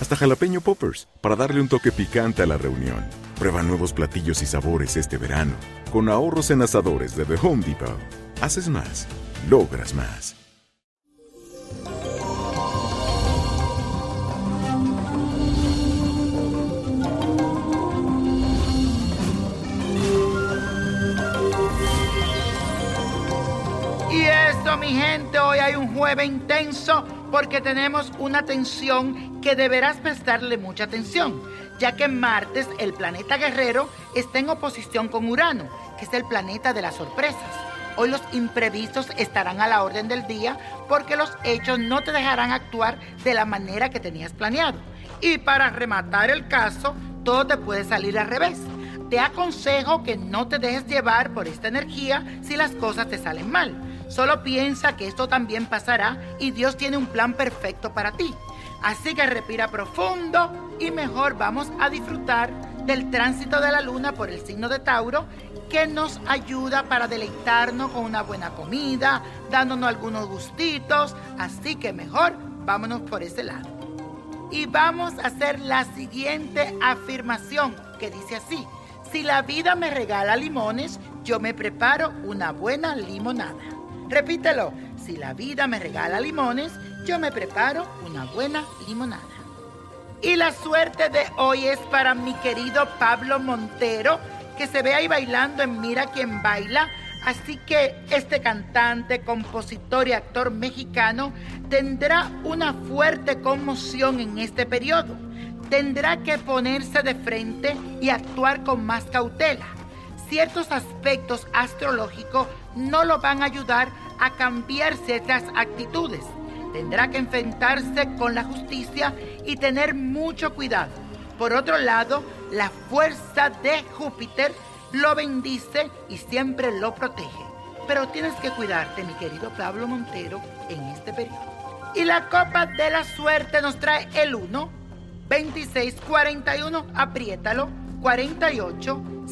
hasta jalapeño poppers, para darle un toque picante a la reunión. Prueba nuevos platillos y sabores este verano, con ahorros en asadores de The Home Depot. Haces más, logras más. Y eso, mi gente, hoy hay un jueves intenso porque tenemos una tensión que deberás prestarle mucha atención, ya que martes el planeta guerrero está en oposición con Urano, que es el planeta de las sorpresas. Hoy los imprevistos estarán a la orden del día porque los hechos no te dejarán actuar de la manera que tenías planeado. Y para rematar el caso, todo te puede salir al revés. Te aconsejo que no te dejes llevar por esta energía si las cosas te salen mal. Solo piensa que esto también pasará y Dios tiene un plan perfecto para ti. Así que respira profundo y mejor vamos a disfrutar del tránsito de la luna por el signo de Tauro que nos ayuda para deleitarnos con una buena comida, dándonos algunos gustitos. Así que mejor vámonos por ese lado. Y vamos a hacer la siguiente afirmación que dice así. Si la vida me regala limones, yo me preparo una buena limonada. Repítelo. Si la vida me regala limones, yo me preparo una buena limonada. Y la suerte de hoy es para mi querido Pablo Montero, que se ve ahí bailando en Mira quién baila. Así que este cantante, compositor y actor mexicano tendrá una fuerte conmoción en este periodo. Tendrá que ponerse de frente y actuar con más cautela. Ciertos aspectos astrológicos no lo van a ayudar a cambiar ciertas actitudes. Tendrá que enfrentarse con la justicia y tener mucho cuidado. Por otro lado, la fuerza de Júpiter lo bendice y siempre lo protege. Pero tienes que cuidarte, mi querido Pablo Montero, en este periodo. Y la copa de la suerte nos trae el 1, 26, 41, apriétalo, 48,